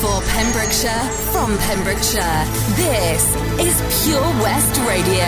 For Pembrokeshire, from Pembrokeshire, this is Pure West Radio.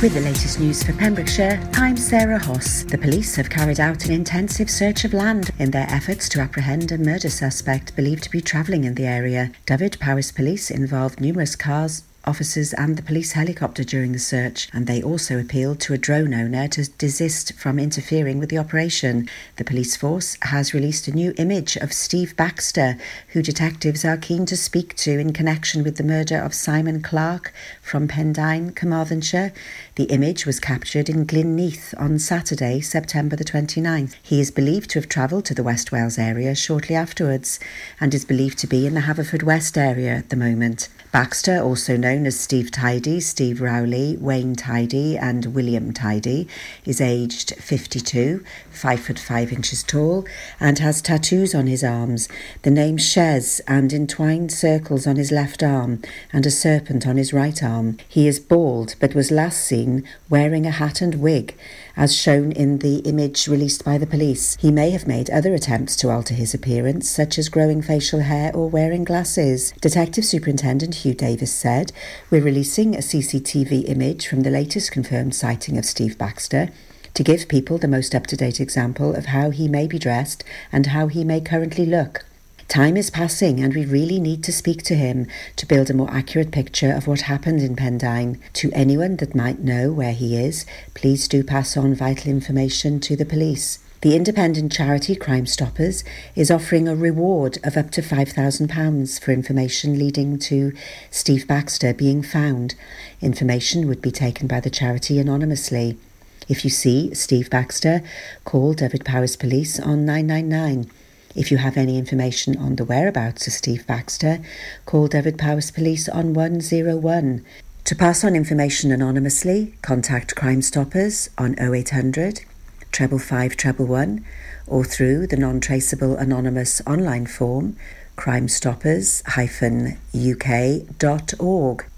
With the latest news for Pembrokeshire, I'm Sarah Hoss. The police have carried out an intensive search of land in their efforts to apprehend a murder suspect believed to be travelling in the area. Dyfed-Powys Police involved numerous cars, officers and the police helicopter during the search, and they also appealed to a drone owner to desist from interfering with the operation. The police force has released a new image of Steve Baxter, who detectives are keen to speak to in connection with the murder of Simon Clark from Pendine, Carmarthenshire. The image was captured in Glynneath on Saturday, September the 29th. He is believed to have travelled to the West Wales area shortly afterwards and is believed to be in the Haverfordwest area at the moment. Baxter, also known as Steve Tidy, Steve Rowley, Wayne Tidy, and William Tidy, is aged 52, 5 foot 5 inches tall, and has tattoos on his arms, the name Shez and entwined circles on his left arm, and a serpent on his right arm. He is bald, but was last seen wearing a hat and wig, as shown in the image released by the police. He may have made other attempts to alter his appearance, such as growing facial hair or wearing glasses. Detective Superintendent Hugh Davis said, We're releasing a CCTV image from the latest confirmed sighting of Steve Baxter to give people the most up to date example of how he may be dressed and how he may currently look. Time is passing, and we really need to speak to him to build a more accurate picture of what happened in Pendine. To anyone that might know where he is, please do pass on vital information to the police. The independent charity Crime Stoppers is offering a reward of up to £5,000 for information leading to Steve Baxter being found. Information would be taken by the charity anonymously. If you see Steve Baxter, call Dyfed-Powys Police on 999. If you have any information on the whereabouts of Steve Baxter, call Dyfed-Powys Police on 101. To pass on information anonymously, contact Crime Stoppers on 0800 treble five treble one or through the non-traceable anonymous online form crimestoppers-uk.org.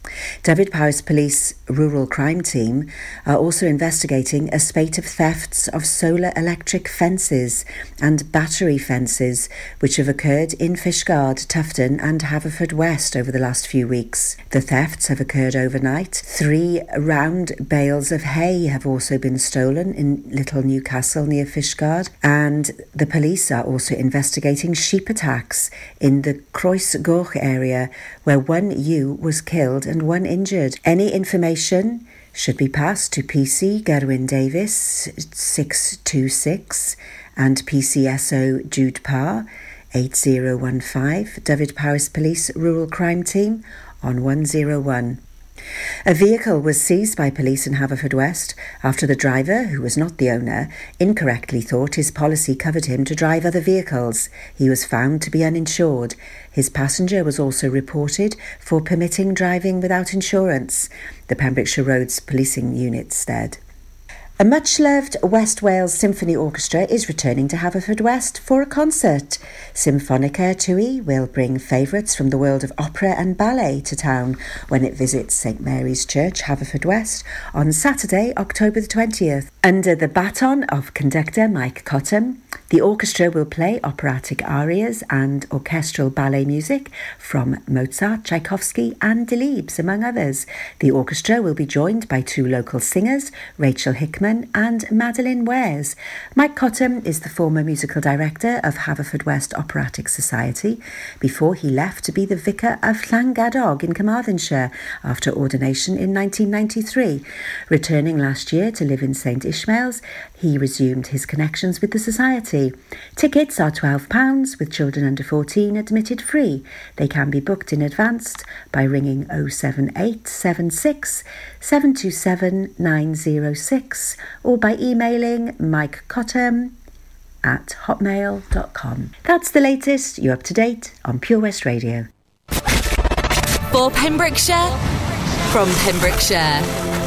Dyfed-Powys Police Rural Crime Team are also investigating a spate of thefts of solar electric fences and battery fences which have occurred in Fishguard, Tufton and Haverfordwest over the last few weeks. The thefts have occurred overnight. Three round bales of hay have also been stolen in Little Newcastle near Fishguard and the police are also investigating sheep attacks in the Croesgoch area where one ewe was killed and one injured. Any information should be passed to PC Gerwin Davis 626 and PCSO Jude Parr 8015 Dyfed-Powys Police Rural Crime Team on 101. A vehicle was seized by police in Haverfordwest after the driver, who was not the owner, incorrectly thought his policy covered him to drive other vehicles. He was found to be uninsured. His passenger was also reported for permitting driving without insurance. The Pembrokeshire Roads Policing Unit said. A much loved West Wales Symphony Orchestra is returning to Haverfordwest for a concert. Symphonica Tui will bring favourites from the world of opera and ballet to town when it visits St Mary's Church, Haverfordwest, on Saturday, October the 20th. Under the baton of conductor Mike Cottam, the orchestra will play operatic arias and orchestral ballet music from Mozart, Tchaikovsky, and Delibes, among others. The orchestra will be joined by two local singers, Rachel Hickman and Madeline Wares. Mike Cottam is the former musical director of Haverfordwest Operatic Society before he left to be the vicar of Llangadog in Carmarthenshire after ordination in 1993. Returning last year to live in St Ishmael's, he resumed his connections with the Society. Tickets are £12 with children under 14 admitted free. They can be booked in advance by ringing 07876 727 906 or by emailing Mike Cottam at hotmail.com. That's the latest. You're up to date on Pure West Radio. For Pembrokeshire, from Pembrokeshire.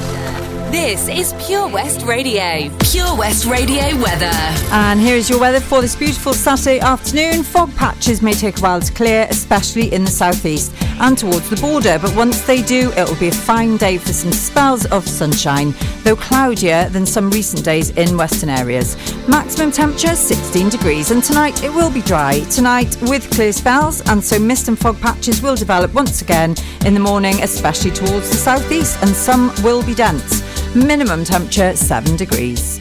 This is Pure West Radio. Pure West Radio weather. And here is your weather for this beautiful Saturday afternoon. Fog patches may take a while to clear, especially in the southeast and towards the border, but once they do, it will be a fine day for some spells of sunshine, though cloudier than some recent days in western areas. Maximum temperature 16 degrees, and tonight it will be dry. Tonight with clear spells, and so mist and fog patches will develop once again in the morning, especially towards the southeast, and some will be dense. Minimum temperature 7 degrees.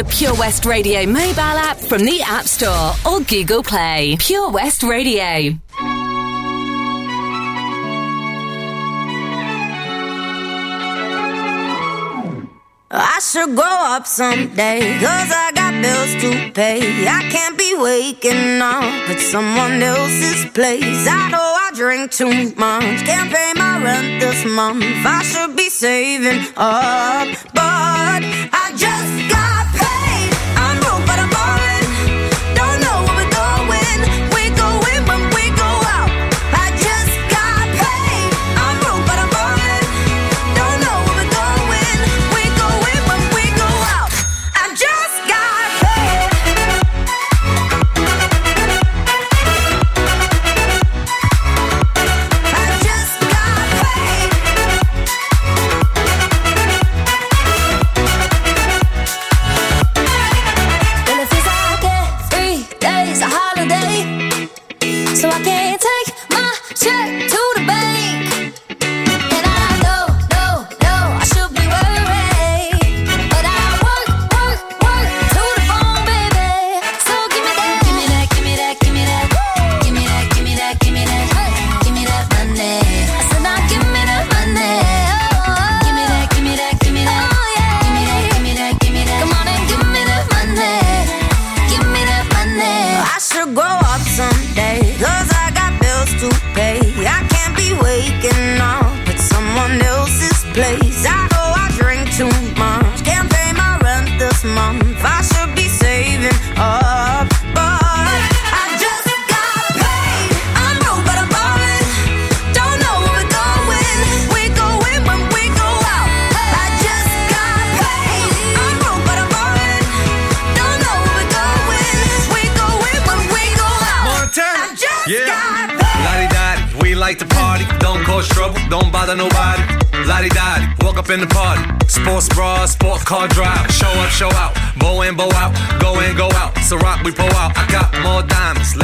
the Pure West Radio mobile app from the App Store or Google Play. Pure West Radio. I should grow up someday, cause I got bills to pay. I can't be waking up at someone else's place. I know I drink too much, can't pay my rent this month. I should be saving up, but I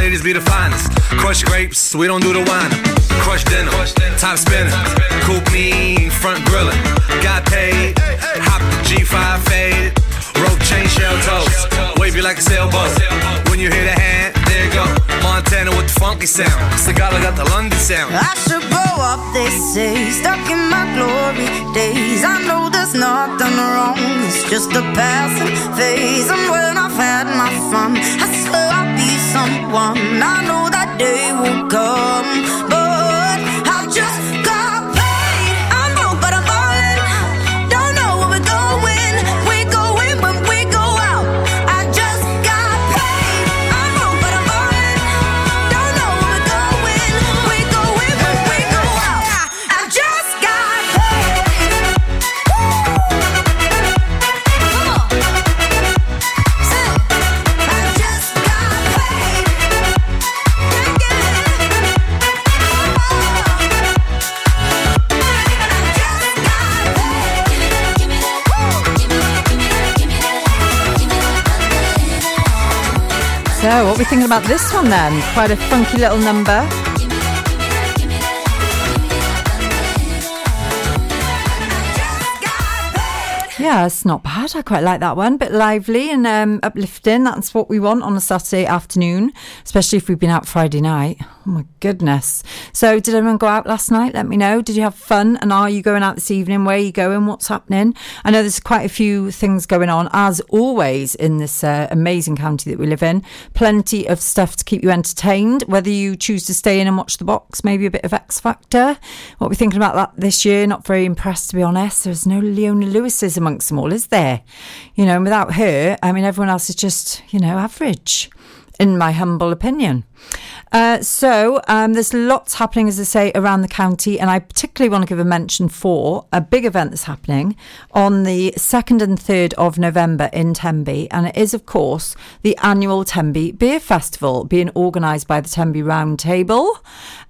Ladies be the finest. Crush grapes, we don't do the wine. Crush dinner, top spinner. Coupe me, front grillin'. Got paid, hop the G5 faded. Rope chain shell toes. Wave you like a sailboat. When you hear the hand, there you go. Montana with the funky sound. Sagala got the London sound. I should grow up, they say, stuck in my glory days. I know there's nothing wrong, it's just a passing phase. And when I've had my fun, I someone. I know that day will come, So, what are we thinking about this one then? Quite a funky little number. Yeah, it's not bad. I quite like that one. Bit lively and um, uplifting. That's what we want on a Saturday afternoon, especially if we've been out Friday night. Oh my goodness. So, did anyone go out last night? Let me know. Did you have fun? And are you going out this evening? Where are you going? What's happening? I know there's quite a few things going on, as always, in this uh, amazing county that we live in. Plenty of stuff to keep you entertained, whether you choose to stay in and watch the box, maybe a bit of X Factor. What are we thinking about that this year? Not very impressed, to be honest. There's no Leona Lewis's amongst them all, is there? You know, and without her, I mean, everyone else is just, you know, average, in my humble opinion. Uh, so um, there's lots happening, as I say, around the county, and I particularly want to give a mention for a big event that's happening on the second and third of November in Tenby, and it is, of course, the annual Tenby Beer Festival being organised by the Tenby Round Table.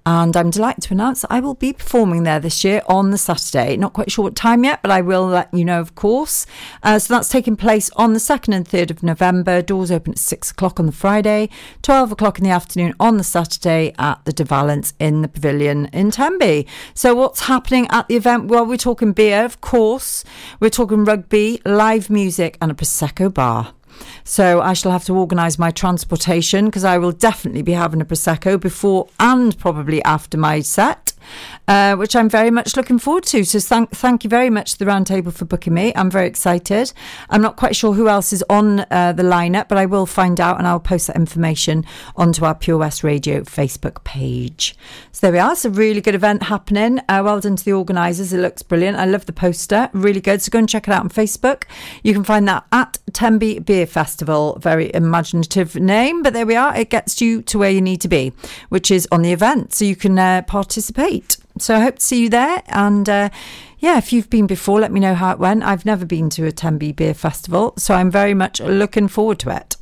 And I'm delighted to announce that I will be performing there this year on the Saturday. Not quite sure what time yet, but I will let you know, of course. Uh, so that's taking place on the 2nd and 3rd of November. Doors open at 6 o'clock on the Friday, 12 o'clock in the afternoon on the Saturday at the De Valence in the Pavilion in Tenby. So what's happening at the event? Well, we're talking beer, of course. We're talking rugby, live music, and a Prosecco bar. So I shall have to organise my transportation because I will definitely be having a Prosecco before and probably after my set. Uh, which I'm very much looking forward to. So thank, thank you very much to the Roundtable for booking me. I'm very excited. I'm not quite sure who else is on uh, the lineup, but I will find out and I'll post that information onto our Pure West Radio Facebook page. So there we are. It's a really good event happening. Uh, well done to the organisers. It looks brilliant. I love the poster. Really good. So go and check it out on Facebook. You can find that at Tenby Beer Festival. Very imaginative name, but there we are. It gets you to where you need to be, which is on the event. So you can uh, participate. So I hope to see you there. And uh, yeah, if you've been before, let me know how it went. I've never been to a Tenby Beer Festival, so I'm very much looking forward to it.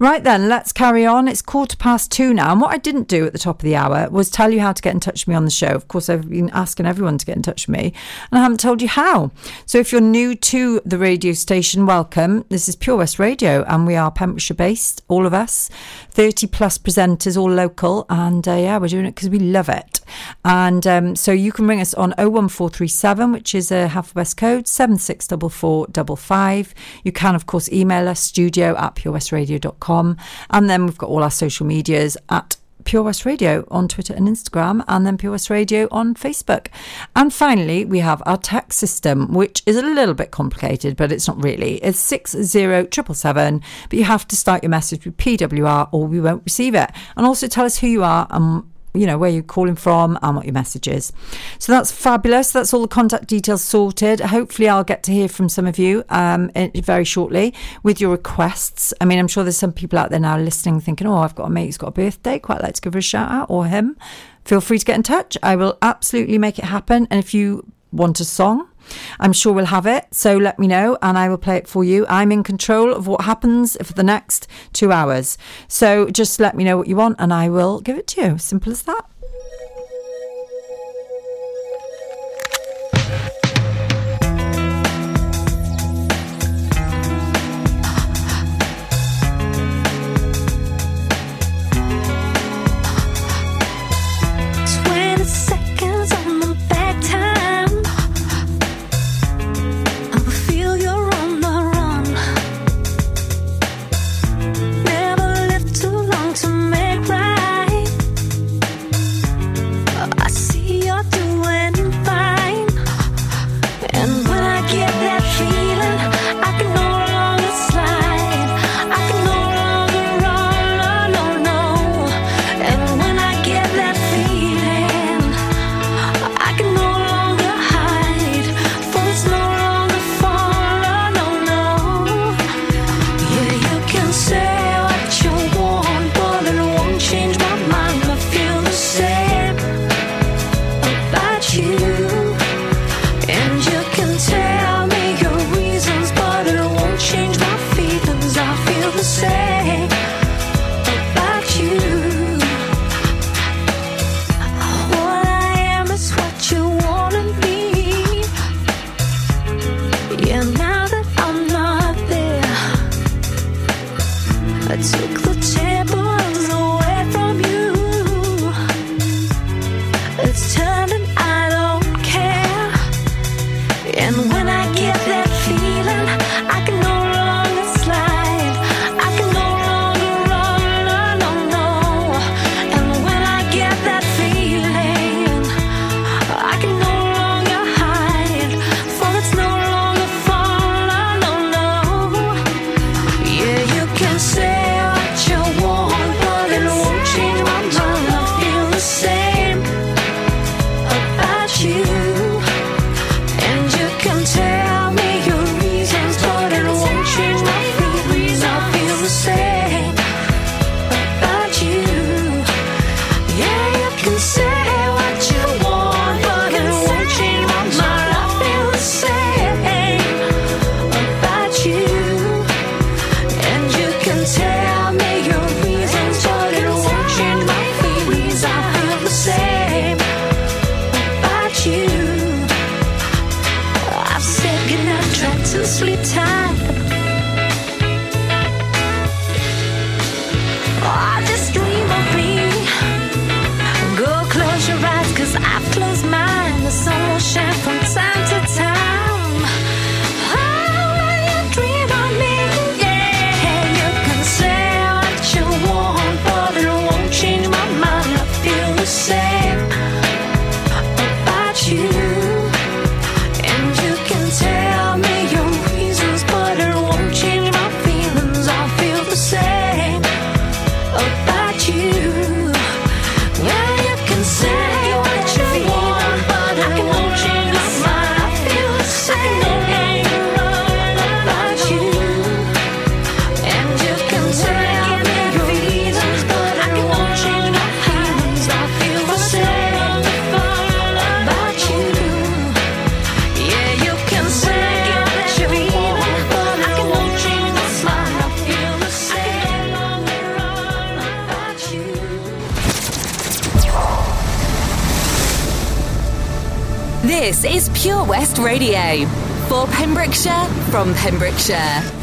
Right then, let's carry on. It's quarter past two now. And what I didn't do at the top of the hour was tell you how to get in touch with me on the show. Of course, I've been asking everyone to get in touch with me, and I haven't told you how. So if you're new to the radio station, welcome. This is Pure West Radio, and we are Pembrokeshire based, all of us, 30 plus presenters, all local. And uh, yeah, we're doing it because we love it. And um, so you can ring us on 01437, which is a Half West code, 764455. You can, of course, email us studio at purewestradio.com. And then we've got all our social medias at Pure West Radio on Twitter and Instagram, and then Pure West Radio on Facebook. And finally, we have our text system, which is a little bit complicated, but it's not really. It's 60777, but you have to start your message with PWR or we won't receive it. And also tell us who you are and you know, where you're calling from and what your message is. So that's fabulous. That's all the contact details sorted. Hopefully, I'll get to hear from some of you um, very shortly with your requests. I mean, I'm sure there's some people out there now listening thinking, oh, I've got a mate who's got a birthday. Quite like to give her a shout out or him. Feel free to get in touch. I will absolutely make it happen. And if you want a song, I'm sure we'll have it. So let me know and I will play it for you. I'm in control of what happens for the next two hours. So just let me know what you want and I will give it to you. Simple as that. Pure West Radio. For Pembrokeshire, from Pembrokeshire.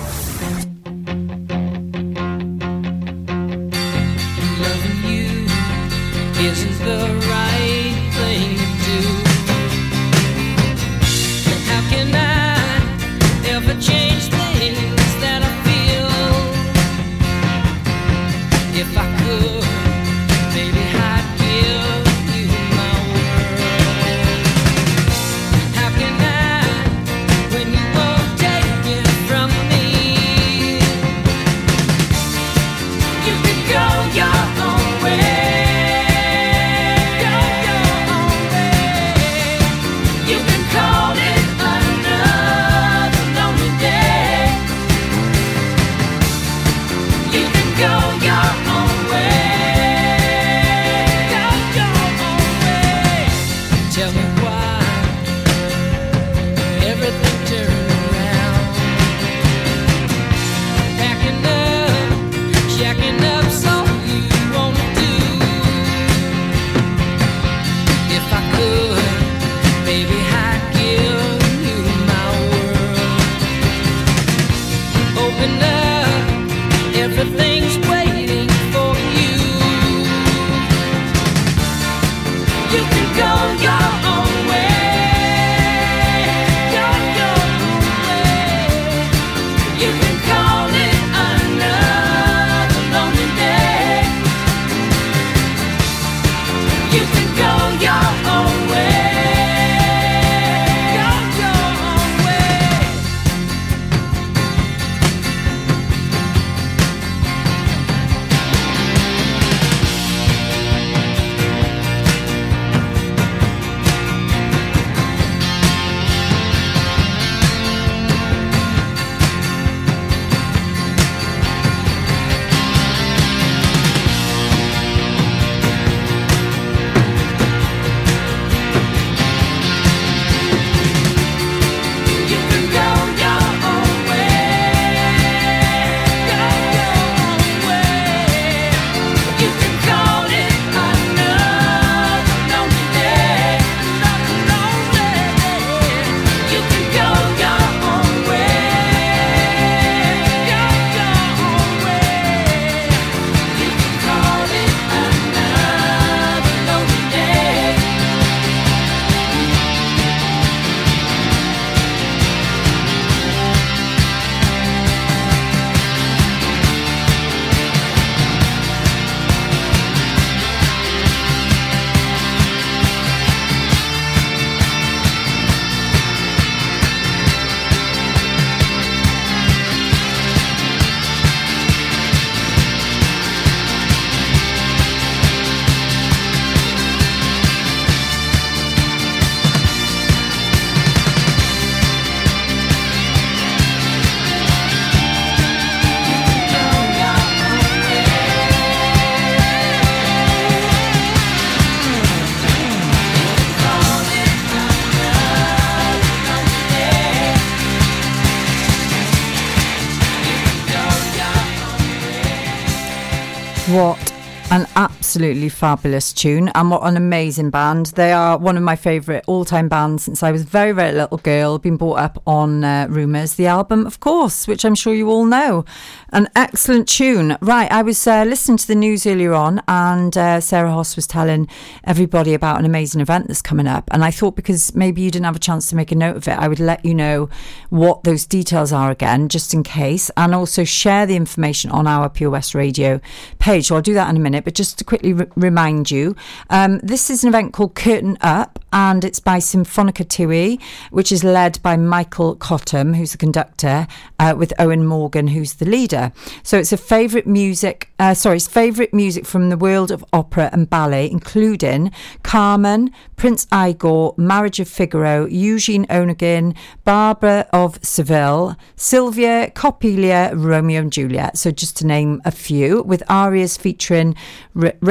Absolutely fabulous tune, and what an amazing band. They are one of my favourite all time bands since I was a very, very little girl, been brought up on uh, Rumours, the album, of course, which I'm sure you all know. An excellent tune. Right, I was uh, listening to the news earlier on, and uh, Sarah Hoss was telling everybody about an amazing event that's coming up. And I thought because maybe you didn't have a chance to make a note of it, I would let you know what those details are again, just in case, and also share the information on our Pure West Radio page. So I'll do that in a minute, but just to quickly r- remind you, um, this is an event called Curtain Up, and it's by Symphonica Tui, which is led by Michael Cottam, who's the conductor, uh, with Owen Morgan, who's the leader. So it's a favourite music, uh, sorry, it's favourite music from the world of opera and ballet, including Carmen, Prince Igor, Marriage of Figaro, Eugene Onegin, Barber of Seville, Sylvia, Coppelia, Romeo and Juliet. So just to name a few, with arias featuring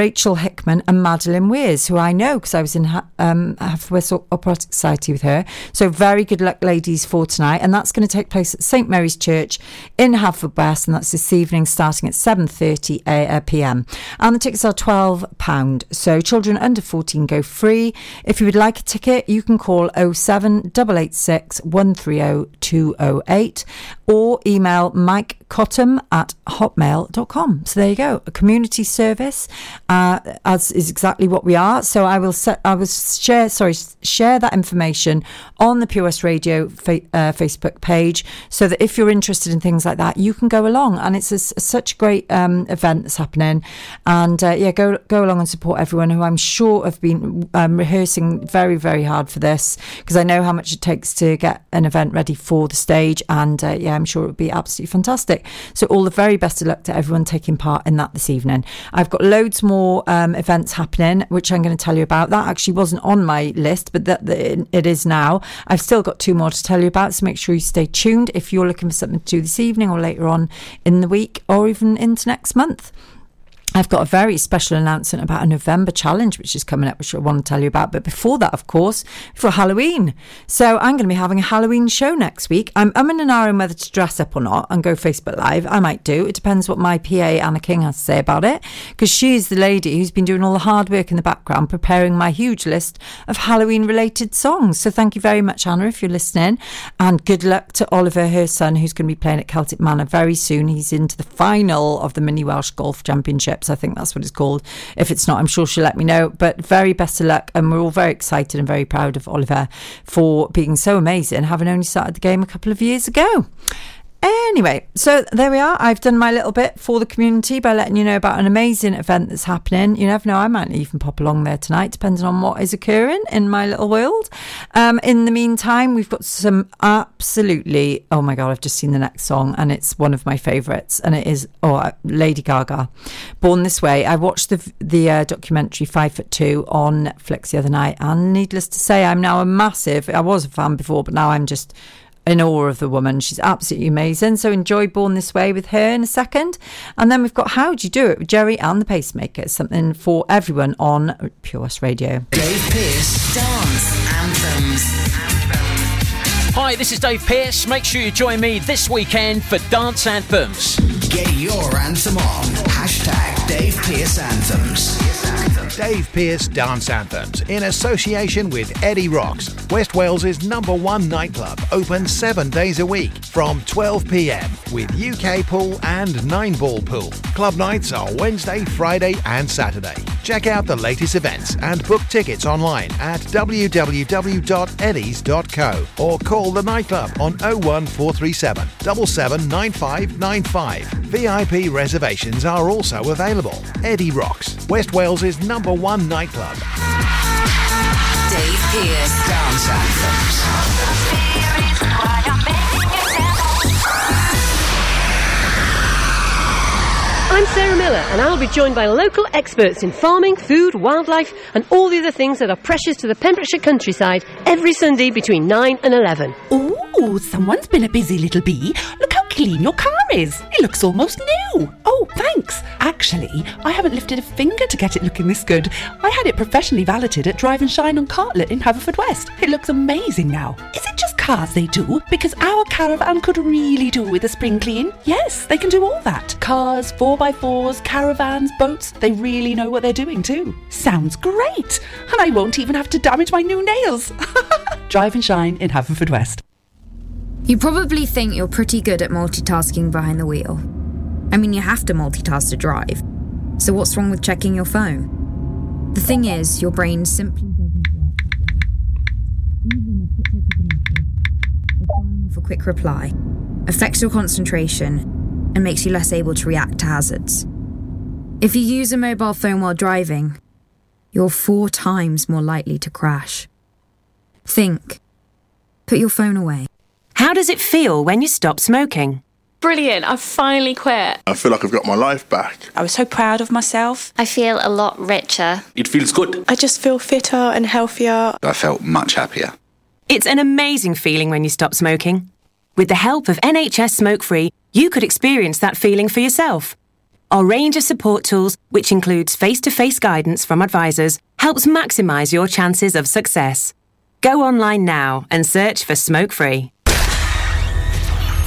Rachel Hickman, and Madeline Weirs, who I know because I was in ha- um, Haverfordwest Operatic Society with her. So very good luck, ladies, for tonight, and that's going to take place at St Mary's Church in Haverfordwest, and that's this evening, starting at seven thirty uh, p.m. And the tickets are twelve pound. So children under fourteen go free. If you would like a ticket, you can call 07 886 130 208 or email Mike Cottam at hotmail.com. So there you go, a community service, uh, as is exactly what we are. So I will set, I will share, sorry, share that information on the West Radio fa- uh, Facebook page, so that if you're interested in things like that, you can go along. And it's a, such a great um, event that's happening. And uh, yeah, go go along and support everyone who I'm sure have been um, rehearsing very very hard for this because I know how much it takes to get an event ready for the stage. And uh, yeah, I'm sure it would be absolutely fantastic. So all the very best of luck to everyone taking part in that this evening. I've got loads more um, events happening, which I'm going to tell you about. That actually wasn't on my list, but that, that it is now. I've still got two more to tell you about, so make sure you stay tuned if you're looking for something to do this evening or later on in the week or even into next month. I've got a very special announcement about a November challenge which is coming up, which I want to tell you about. But before that, of course, for Halloween. So I'm going to be having a Halloween show next week. I'm, in an hour on whether to dress up or not and go Facebook Live. I might do. It depends what my PA Anna King has to say about it, because she's the lady who's been doing all the hard work in the background, preparing my huge list of Halloween related songs. So thank you very much, Anna, if you're listening, and good luck to Oliver, her son, who's going to be playing at Celtic Manor very soon. He's into the final of the Mini Welsh Golf Championships. I think that's what it's called. If it's not, I'm sure she'll let me know. But very best of luck. And we're all very excited and very proud of Oliver for being so amazing, having only started the game a couple of years ago. Anyway, so there we are. I've done my little bit for the community by letting you know about an amazing event that's happening. You never know, I might even pop along there tonight, depending on what is occurring in my little world. Um, in the meantime, we've got some absolutely, oh my God, I've just seen the next song and it's one of my favourites and it is, oh, Lady Gaga, Born This Way. I watched the, the uh, documentary Five Foot Two on Netflix the other night and needless to say, I'm now a massive, I was a fan before, but now I'm just in awe of the woman. She's absolutely amazing. So enjoy Born This Way with her in a second. And then we've got How Do You Do It with Gerry and the Pacemakers, something for everyone on Pure West Radio. Dave Pearce Dance Anthems. Hi, this is Dave Pearce. Make sure you join me this weekend for Dance Anthems. Get your anthem on. Hashtag Dave Pearce Anthems. Dave Pearce Dance Anthems in association with Eddie Rocks, West Wales's number one nightclub, open seven days a week from 12 pm with UK pool and nine ball pool. Club nights are Wednesday, Friday, and Saturday. Check out the latest events and book tickets online at www.eddies.co or call the nightclub on 01437 779595. VIP reservations are also available. Eddie Rocks, West Wales's number one nightclub. Dave Pearce Dance Anthems. I'm Sarah Miller, and I'll be joined by local experts in farming, food, wildlife, and all the other things that are precious to the Pembrokeshire countryside every Sunday between 9 and 11. Ooh, someone's been a busy little bee. Clean your car is. It looks almost new. Oh, thanks. Actually, I haven't lifted a finger to get it looking this good. I had it professionally valeted at Drive and Shine on Cartlett in Haverfordwest. It looks amazing now. Is it just cars they do? Because our caravan could really do with a spring clean. Yes, they can do all that. Cars, 4x4s, caravans, boats. They really know what they're doing too. Sounds great. And I won't even have to damage my new nails. Drive and Shine in Haverfordwest. You probably think you're pretty good at multitasking behind the wheel. I mean, you have to multitask to drive. So, what's wrong with checking your phone? The thing is, your brain simply doesn't work for quick reply, affects your concentration and makes you less able to react to hazards. If you use a mobile phone while driving, you're four times more likely to crash. Think. Put your phone away. How does it feel when you stop smoking? Brilliant, I finally quit. I feel like I've got my life back. I was so proud of myself. I feel a lot richer. It feels good. I just feel fitter and healthier. I felt much happier. It's an amazing feeling when you stop smoking. With the help of NHS Smoke Free, you could experience that feeling for yourself. Our range of support tools, which includes face to face guidance from advisors, helps maximise your chances of success. Go online now and search for Smoke Free.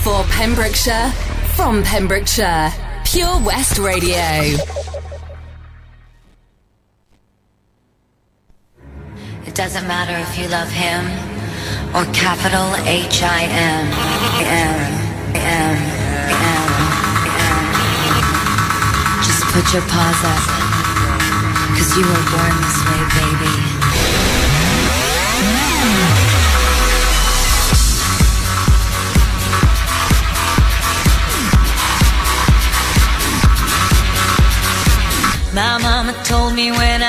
For Pembrokeshire, from Pembrokeshire, Pure West Radio. It doesn't matter if you love him or capital H I M. Just put your paws up, cause you were born this way, baby. told me when I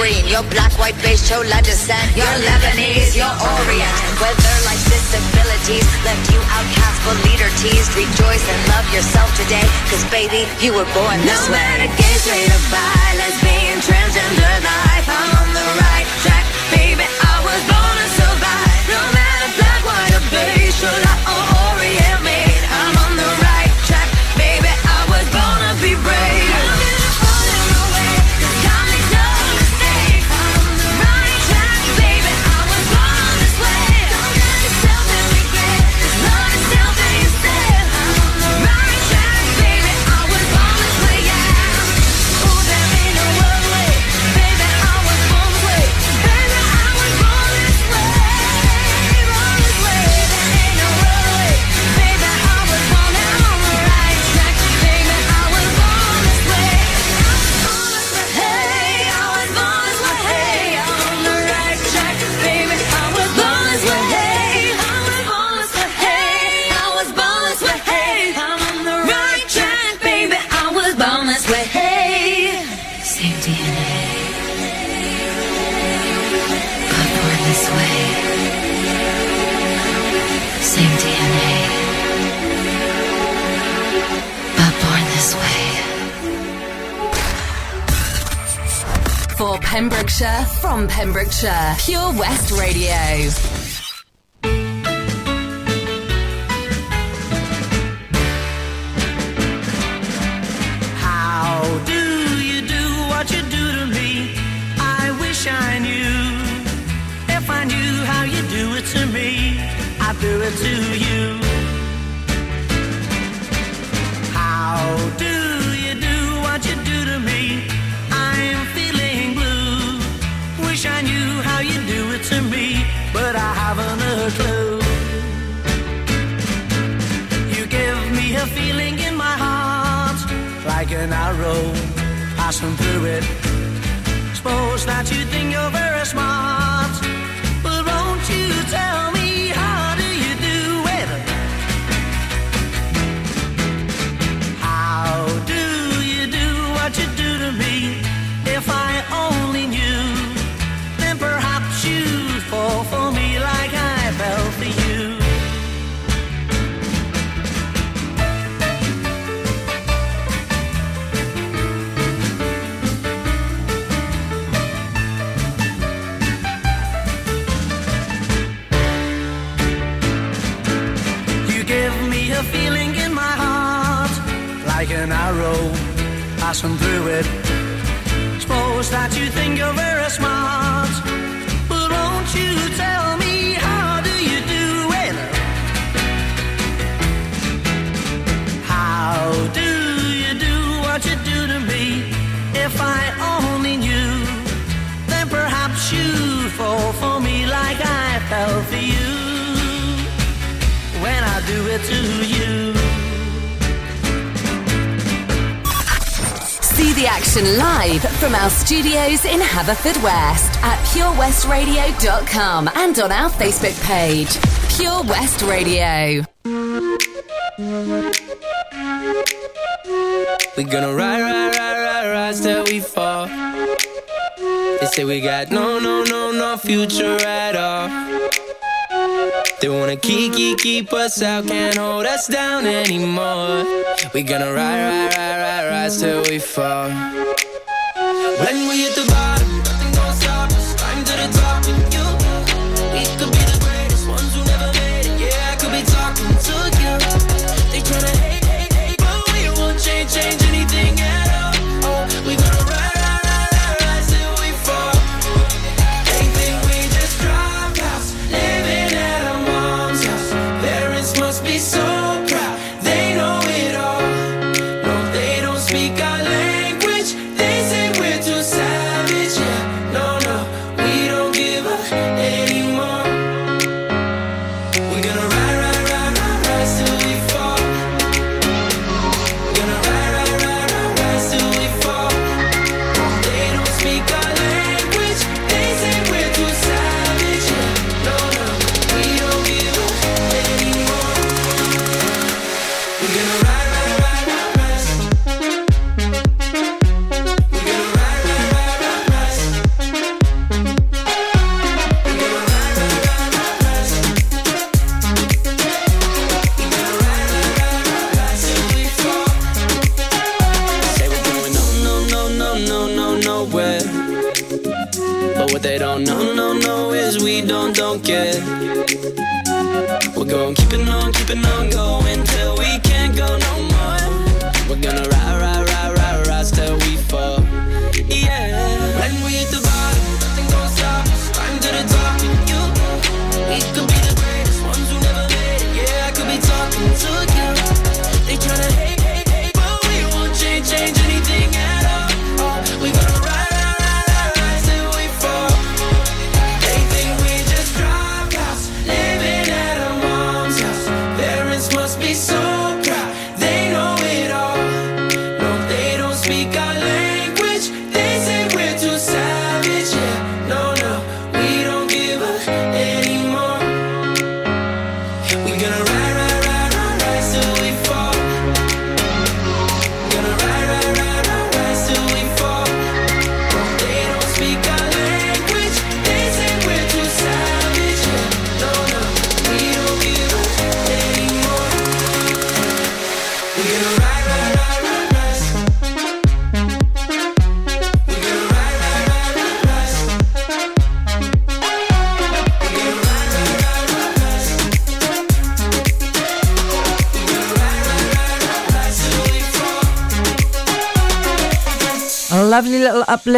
green, black, white, beige, chola descent, Your Lebanese, your Orient. Whether life's disabilities left you outcast for leader teased, rejoice and love yourself today, cause baby, you were born this no way. No matter gay, straight or bi. Pembrokeshire from Pembrokeshire. Pure West Radio. See the action live from our studios in Haverfordwest at purewestradio.com and on our Facebook page, Pure West Radio. We're gonna ride, ride, ride, ride, till we fall. They say we got no, no, no, no future at all. They wanna keep, keep, keep us out, can't hold us down anymore. We gonna ride, ride, ride, ride, rise till we fall. When we hit the bottom.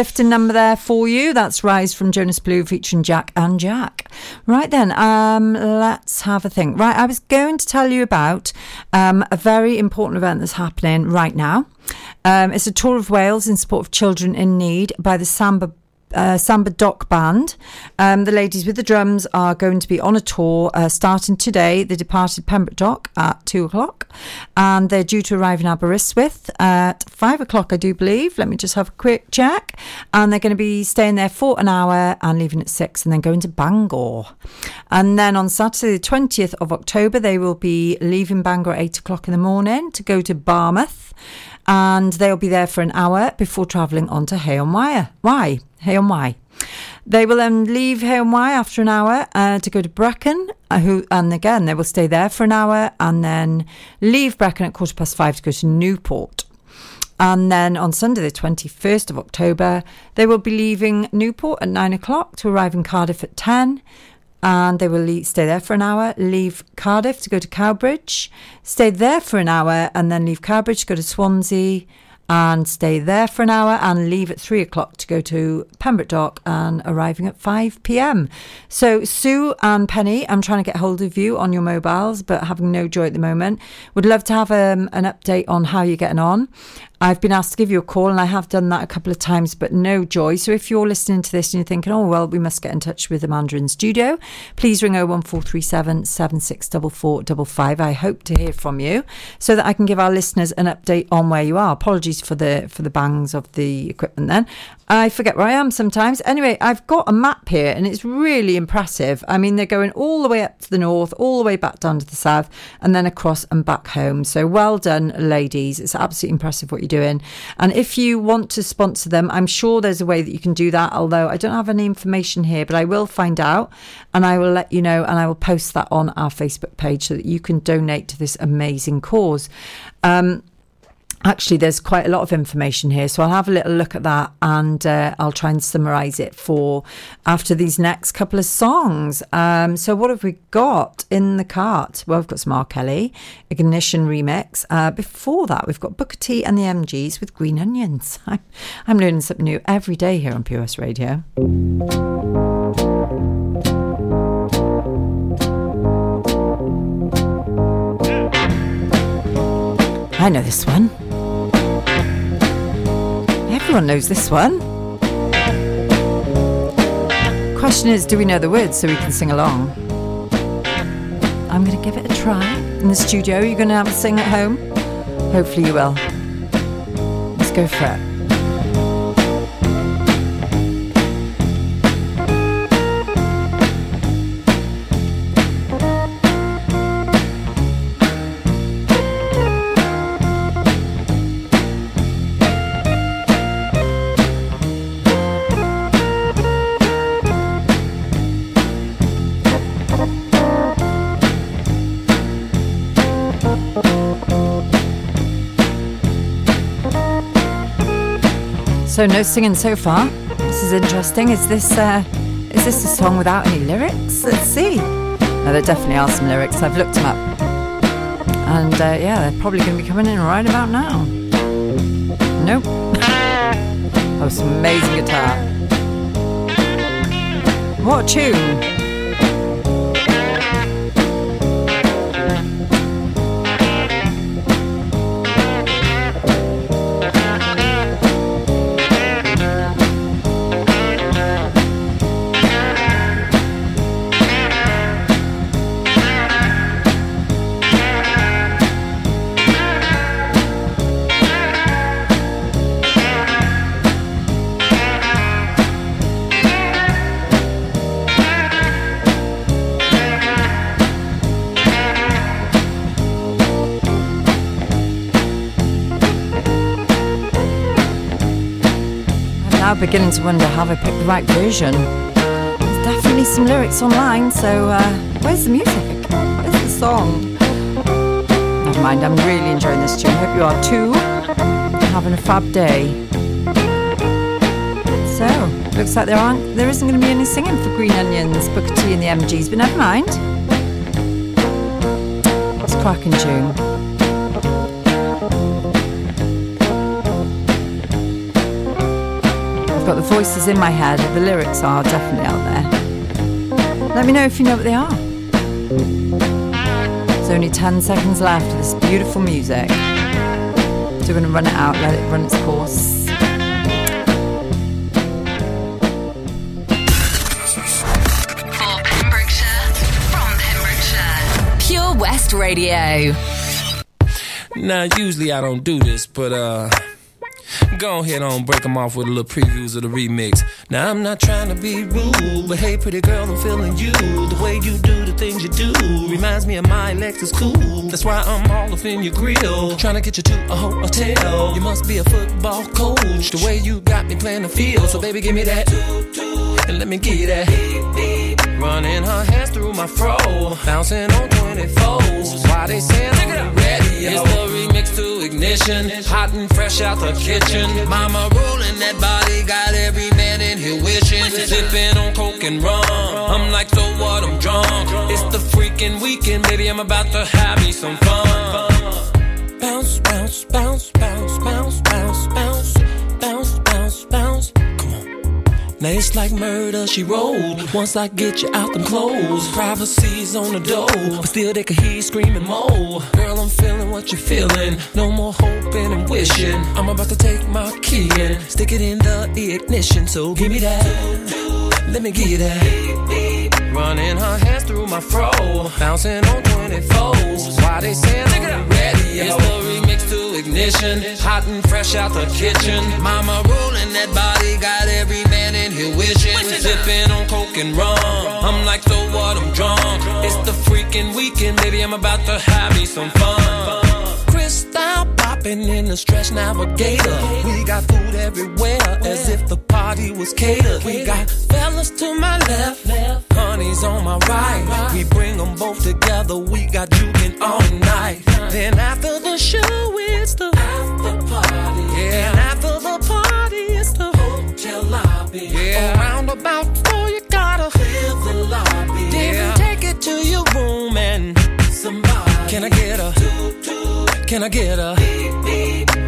Clifton number there for you. That's Rise from Jonas Blue featuring Jack and Jack. Right then, um, let's have a think. Right, I was going to tell you about um, a very important event that's happening right now. Um, it's a tour of Wales in support of children in need by the Samba uh, Samba Dock Band. Um, the ladies with the drums are going to be on a tour uh, starting today. They departed Pembroke Dock at two o'clock and they're due to arrive in Aberystwyth at five o'clock, I do believe. Let me just have a quick check. And they're going to be staying there for an hour and leaving at six and then going to Bangor. And then on Saturday, the 20th of October, they will be leaving Bangor at eight o'clock in the morning to go to Barmouth and they'll be there for an hour before travelling on to Hay on Wye. Why? Wye. They will then leave Wye after an hour uh, to go to Brecon, uh, who, and again they will stay there for an hour and then leave Brecon at quarter past five to go to Newport. And then on Sunday, the 21st of October, they will be leaving Newport at nine o'clock to arrive in Cardiff at 10 and they will leave, stay there for an hour, leave Cardiff to go to Cowbridge, stay there for an hour, and then leave Cowbridge to go to Swansea, and stay there for an hour, and leave at three o'clock to go to Pembroke Dock, and arriving at 5 pm. So, Sue and Penny, I'm trying to get hold of you on your mobiles, but having no joy at the moment. Would love to have um, an update on how you're getting on. I've been asked to give you a call, and I have done that a couple of times, but no joy. So if you're listening to this and you're thinking, oh, well, we must get in touch with Amanda in studio, please ring 01437 764455. I hope to hear from you so that I can give our listeners an update on where you are. Apologies for the for the bangs of the equipment then. I forget where I am sometimes. Anyway, I've got a map here and it's really impressive. I mean, they're going all the way up to the north, all the way back down to the south, and then across and back home. So well done, ladies. It's absolutely impressive what you're doing. And if you want to sponsor them, I'm sure there's a way that you can do that, although I don't have any information here, but I will find out and I will let you know and I will post that on our Facebook page so that you can donate to this amazing cause. Um, Actually, there's quite a lot of information here, so I'll have a little look at that and uh, I'll try and summarise it for after these next couple of songs. Um, so, what have we got in the cart? Well, we've got some R. Kelly, Ignition remix. Uh, before that, we've got Booker T and the MGs with Green Onions. I'm, I'm learning something new every day here on POS Radio. I know this one. Everyone knows this one. Question is, do we know the words so we can sing along? I'm going to give it a try in the studio. You're going to have a sing at home? Hopefully you will. Let's go for it. So no singing so far. This is interesting. Is this uh, is this a song without any lyrics? Let's see. No, there definitely are some lyrics. I've looked them up, and uh, yeah, they're probably going to be coming in right about now. Nope. oh, some amazing guitar. What tune! Beginning to wonder have I picked the right version. There's definitely some lyrics online, so uh, where's the music? Where's the song? Never mind, I'm really enjoying this tune. Hope you are too. Having a fab day. So, looks like there aren't there isn't going to be any singing for Green Onions, Booker T and the MGs, but never mind. It's cracking tune. I've got the voices in my head. The lyrics are definitely out there. Let me know if you know what they are. There's only 10 seconds left of this beautiful music. So we're going to run it out, let it run its course. Pure West Radio. Now, usually I don't do this, but uh go ahead on break them off with a little previews of the remix. Now, I'm not trying to be rude, but hey, pretty girl, I'm feeling you. The way you do the things you do reminds me of my Lexus cool. That's why I'm all up in your grill, trying to get you to a hotel. You must be a football coach, the way you got me playing the field. So, baby, give me that, and let me you that. Running her hands through my fro, bouncing on 24s. Why they saying I'm ready? It's the remix to ignition, hot and fresh out the kitchen. Mama rolling that body, got every man in here wishing. Sipping on coke and rum. I'm like, so what? I'm drunk. It's the freaking weekend, baby. I'm about to have me some fun. Bounce, bounce, bounce, bounce, bounce, bounce, bounce, Now it's like murder, she rolled. Once I get you out them clothes, privacy's on the door, but still they can hear you screaming more. Girl, I'm feeling what you're feeling. No more hoping and wishing. I'm about to take my key and stick it in the ignition. So give me that. Let me give you that. Running her hands through my fro, bouncing on 24s. Why they saying I'm ready? It's the to ignition, hot and fresh out the kitchen. Mama rolling that body, got every man in here wishing. Sipping on coke and rum. I'm like, so what? I'm drunk. It's the freaking weekend, baby. I'm about to have me some fun. Crystal in the stretch navigator. We got food everywhere, as if the party was catered. We got fellas to my left, honey's on my right. We bring them both together. We got juking all night. Then after the show, it's the after party. Yeah, and after the party, it's the hotel lobby. Yeah, around about four, you gotta clear the lobby. Then take it to your room and somebody. Can I get a? Can I get a?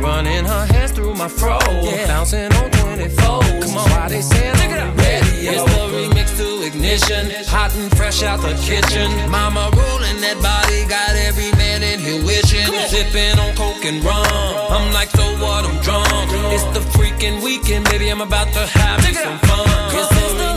Running her hands through my fro, yeah. bouncing on 24. Come on, why they saying I'm ready? It's the remix to ignition, hot and fresh out the kitchen. Mama rolling that body, got every man in here wishing. Sipping on coke and rum. I'm like, so what? I'm drunk. It's the freaking weekend, baby. I'm about to have me some fun. It's the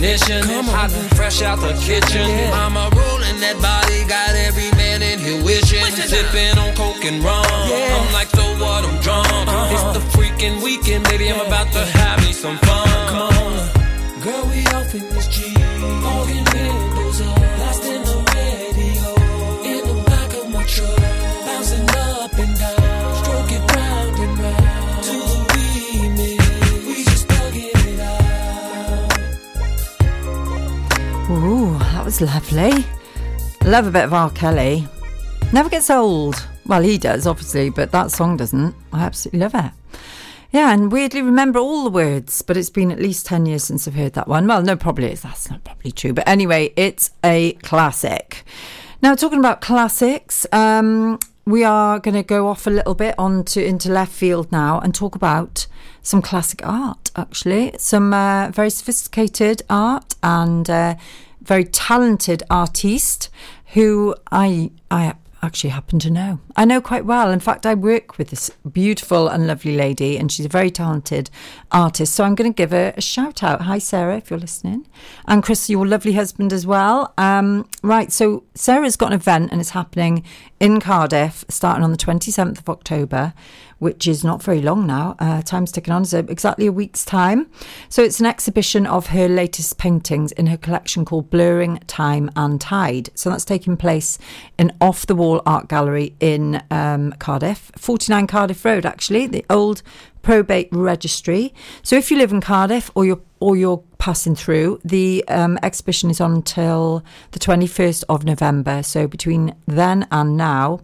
ignition, hot and fresh out the kitchen. Mama rolling that body, got every man in here wishing. Sipping on coke and rum. I'm like, so what? I'm drunk. Uh-huh. It's the freaking weekend, baby. I'm about to have me some fun. Come on, girl, we off in this Jeep. Fogging windows up, blasting that was lovely. Love a bit of R. Kelly. Never gets old. Well, he does, obviously, but that song doesn't. I absolutely love it. Yeah, and weirdly remember all the words, but it's been at least 10 years since I've heard that one. Well, no, probably it's, that's not probably true. But anyway, it's a classic. Now, talking about classics, um, we are going to go off a little bit onto into left field now and talk about some classic art, actually. Some uh, very sophisticated art and uh, very talented artiste who I I actually happen to know. I know quite well. In fact, I work with this beautiful and lovely lady, and she's a very talented artist. So I'm going to give her a shout out. Hi, Sarah, if you're listening, and Chris, your lovely husband as well. Um, right, so Sarah's got an event, and it's happening in Cardiff, starting on the 27th of October. Which is not very long now. Uh, time's ticking on. It's exactly a week's time. So it's an exhibition of her latest paintings in her collection called Blurring Time and Tide. So that's taking place in Off the Wall Art Gallery in um, Cardiff, 49 Cardiff Road, actually, the old probate registry. So if you live in Cardiff or you're or you're passing through, the um, exhibition is on until the 21st of November. So between then and now,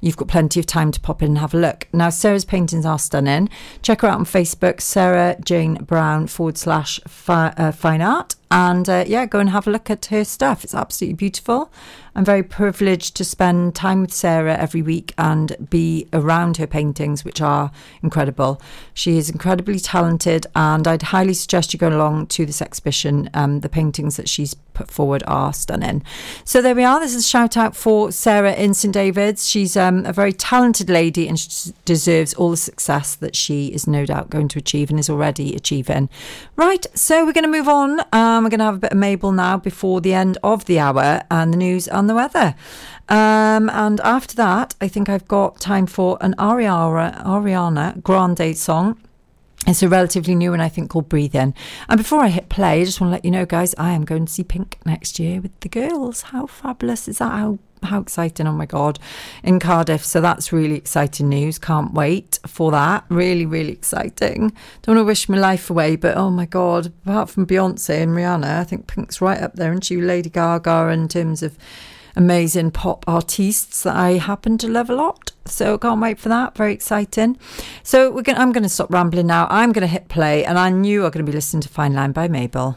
you've got plenty of time to pop in and have a look. Now, Sarah's paintings are stunning. Check her out on Facebook, Sarah Jane Brown forward slash fi- uh, fine art. And uh, yeah, go and have a look at her stuff. It's absolutely beautiful. I'm very privileged to spend time with Sarah every week and be around her paintings, which are incredible. She is incredibly talented, and I'd highly suggest you go along to this exhibition. Um, the paintings that she's put forward are stunning. So there we are. This is a shout out for Sarah in St David's. She's um, a very talented lady and she deserves all the success that she is no doubt going to achieve and is already achieving. Right, so we're going to move on. Um, we're going to have a bit of Mabel now before the end of the hour and the news and the weather. Um, and after that, I think I've got time for an Ariana, Ariana Grande song. It's a relatively new one, I think, called Breathe In. And before I hit play, I just want to let you know, guys, I am going to see Pink next year with the girls. How fabulous is that? How how exciting! Oh my god, in Cardiff. So that's really exciting news. Can't wait for that. Really, really exciting. Don't want to wish my life away, but oh my god, apart from Beyonce and Rihanna, I think Pink's right up there, and she Lady Gaga in terms of amazing pop artists that I happen to love a lot. So can't wait for that. Very exciting. So we're going I'm going to stop rambling now. I'm going to hit play, and I knew I was going to be listening to Fine Line by Mabel.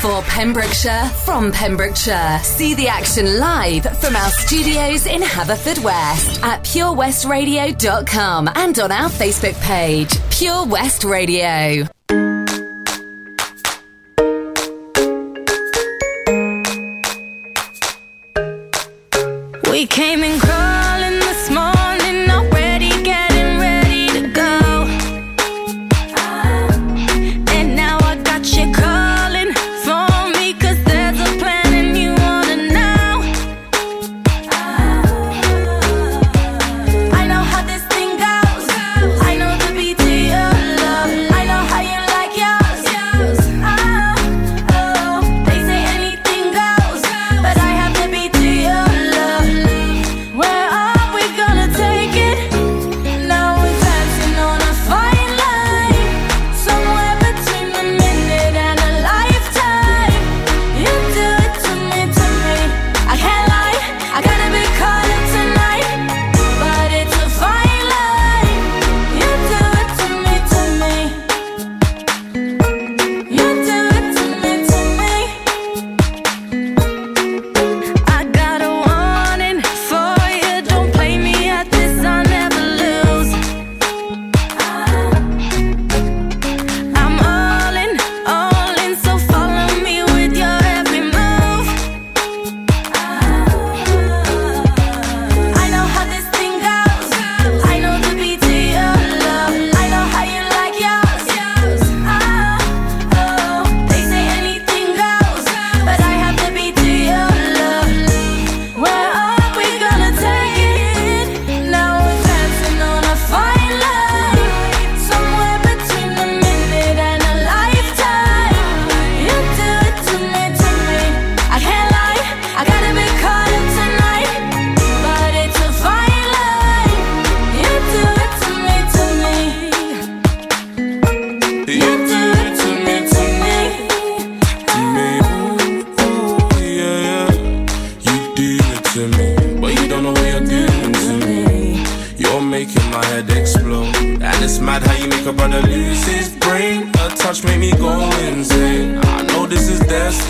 For Pembrokeshire, from Pembrokeshire, see the action live from our studios in Haverfordwest at purewestradio.com and on our Facebook page, Pure West Radio. We came in crawling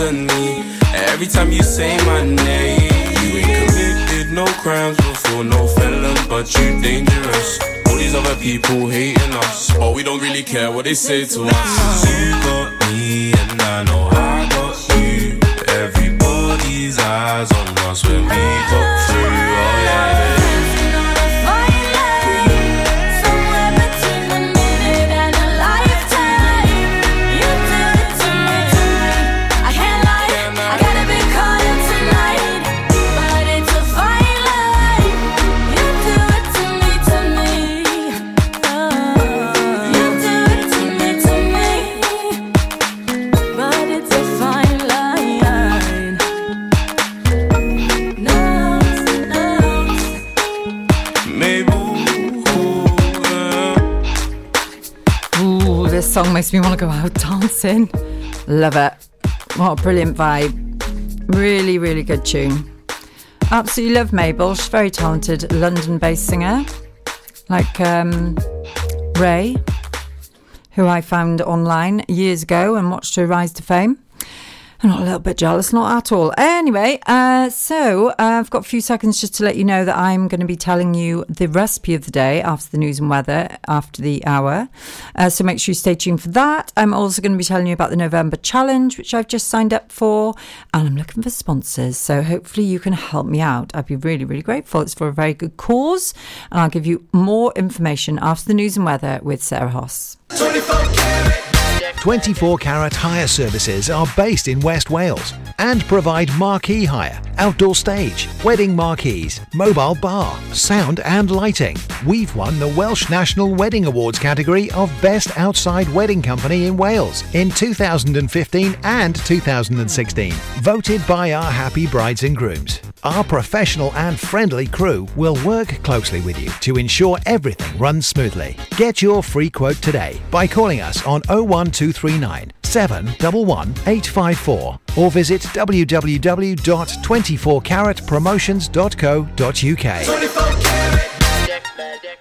destiny. Every time you say my name, you ain't committed no crimes before, no felon, but you dangerous. All these other people hating us, but we don't really care what they say to us. You got me, and I know I got you. Everybody's eyes on us when we got makes me want to go out dancing. Love it. What a brilliant vibe. Really, really good tune. Absolutely love Mabel. She's very talented London based singer. Like um, Raye, who I found online years ago and watched her rise to fame. I'm not a little bit jealous, not at all. Anyway, uh, so uh, I've got a few seconds just to let you know that I'm going to be telling you the recipe of the day after the news and weather after the hour. Uh, so make sure you stay tuned for that. I'm also going to be telling you about the November challenge, which I've just signed up for, and I'm looking for sponsors. So hopefully you can help me out. I'd be really, really grateful. It's for a very good cause, and I'll give you more information after the news and weather with Sarah Hoss. 24 Carat Hire Services are based in West Wales and provide marquee hire, outdoor stage, wedding marquees, mobile bar, sound and lighting. We've won the Welsh National Wedding Awards category of Best Outside Wedding Company in Wales in 2015 and 2016, voted by our happy brides and grooms. Our professional and friendly crew will work closely with you to ensure everything runs smoothly. Get your free quote today by calling us on 01239 711 854 or visit www.24caratpromotions.co.uk.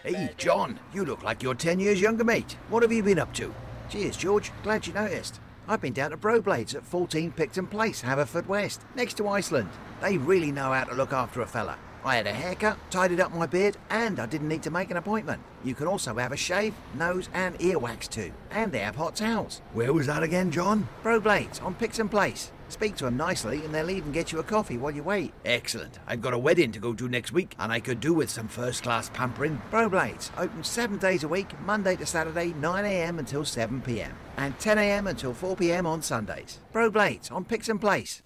Hey, John, you look like you're 10 years younger, mate. What have you been up to? Cheers, George. Glad you noticed. I've been down to Broblades at 14 Picton Place, Haverfordwest, next to Iceland. They really know how to look after a fella. I had a haircut, tidied up my beard, and I didn't need to make an appointment. You can also have a shave, nose, and ear wax too. And they have hot towels. Where was that again, John? Broblades on Picton Place. Speak to them nicely, and they'll even get you a coffee while you wait. Excellent. I've got a wedding to go to next week, and I could do with some first class pampering. Broblades, open seven days a week, Monday to Saturday, 9am until 7pm, and 10am until 4pm on Sundays. Broblades on Picton Place.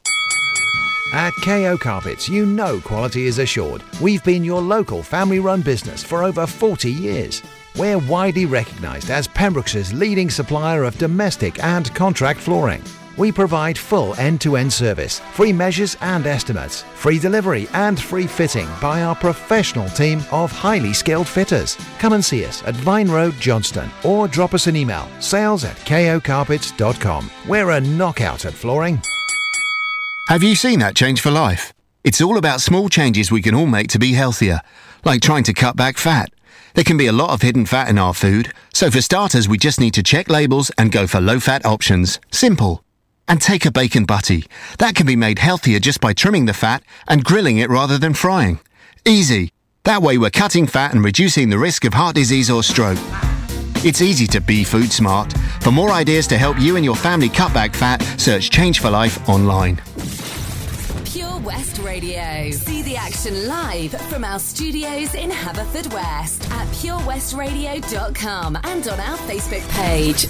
At KO Carpets, you know quality is assured. We've been your local family run business for over 40 years. We're widely recognised as Pembroke's leading supplier of domestic and contract flooring. We provide full end to end service, free measures and estimates, free delivery and free fitting by our professional team of highly skilled fitters. Come and see us at Vine Road, Johnston, or drop us an email sales at kocarpets.com. We're a knockout at flooring. Have you seen that change for life? It's all about small changes we can all make to be healthier, like trying to cut back fat. There can be a lot of hidden fat in our food, so for starters, we just need to check labels and go for low fat options. Simple. And take a bacon butty. That can be made healthier just by trimming the fat and grilling it rather than frying. Easy. That way, we're cutting fat and reducing the risk of heart disease or stroke. It's easy to be food smart. For more ideas to help you and your family cut back fat, search Change for Life online. Pure West Radio. See the action live from our studios in Haverfordwest at purewestradio.com and on our Facebook page.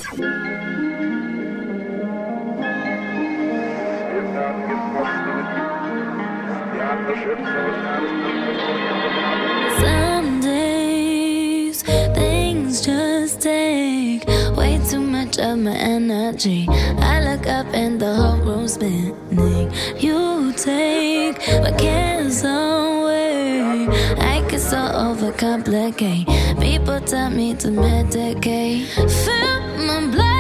Some days things just take way too much of my energy. I look up and the whole room's spinning. You take my cares away. I get so overcomplicate. People tell me to medicate. Feel my blood